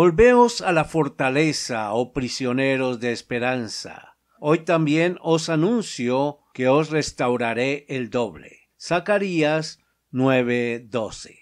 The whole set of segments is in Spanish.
Volveos a la fortaleza, oh prisioneros de esperanza. Hoy también os anuncio que os restauraré el doble. Zacarías 9:12.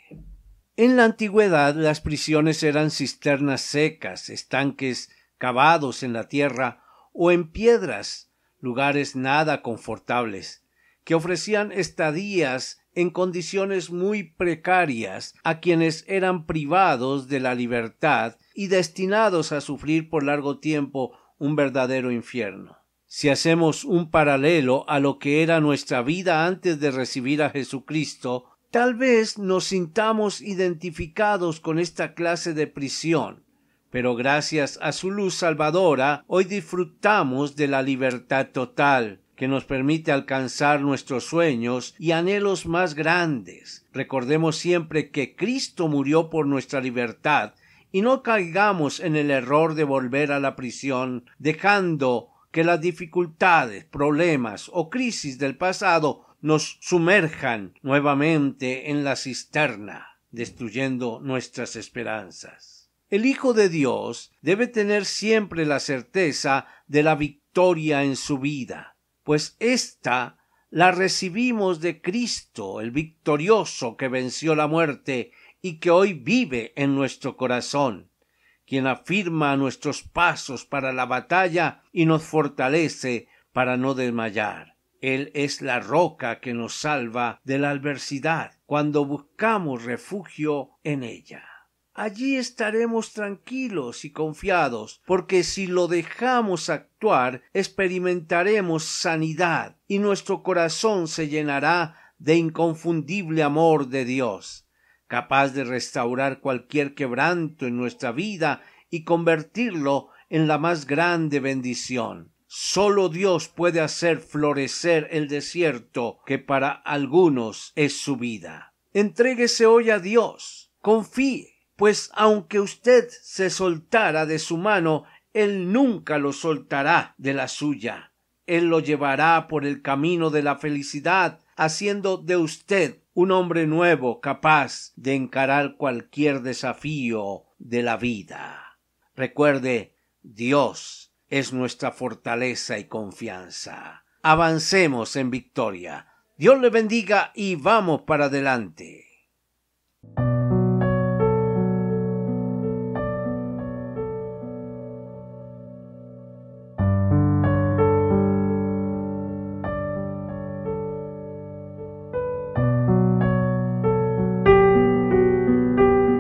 En la antigüedad las prisiones eran cisternas secas, estanques cavados en la tierra o en piedras, lugares nada confortables, que ofrecían estadías en condiciones muy precarias a quienes eran privados de la libertad y destinados a sufrir por largo tiempo un verdadero infierno. Si hacemos un paralelo a lo que era nuestra vida antes de recibir a Jesucristo, tal vez nos sintamos identificados con esta clase de prisión, pero gracias a su luz salvadora hoy disfrutamos de la libertad total, que nos permite alcanzar nuestros sueños y anhelos más grandes. Recordemos siempre que Cristo murió por nuestra libertad y no caigamos en el error de volver a la prisión, dejando que las dificultades, problemas o crisis del pasado nos sumerjan nuevamente en la cisterna, destruyendo nuestras esperanzas. El Hijo de Dios debe tener siempre la certeza de la victoria en su vida, pues ésta la recibimos de Cristo, el victorioso que venció la muerte y que hoy vive en nuestro corazón, quien afirma nuestros pasos para la batalla y nos fortalece para no desmayar. Él es la roca que nos salva de la adversidad cuando buscamos refugio en ella allí estaremos tranquilos y confiados, porque si lo dejamos actuar, experimentaremos sanidad y nuestro corazón se llenará de inconfundible amor de Dios, capaz de restaurar cualquier quebranto en nuestra vida y convertirlo en la más grande bendición. Solo Dios puede hacer florecer el desierto que para algunos es su vida. Entréguese hoy a Dios, confíe, pues aunque usted se soltara de su mano, él nunca lo soltará de la suya. Él lo llevará por el camino de la felicidad, haciendo de usted un hombre nuevo capaz de encarar cualquier desafío de la vida. Recuerde, Dios es nuestra fortaleza y confianza. Avancemos en victoria. Dios le bendiga y vamos para adelante.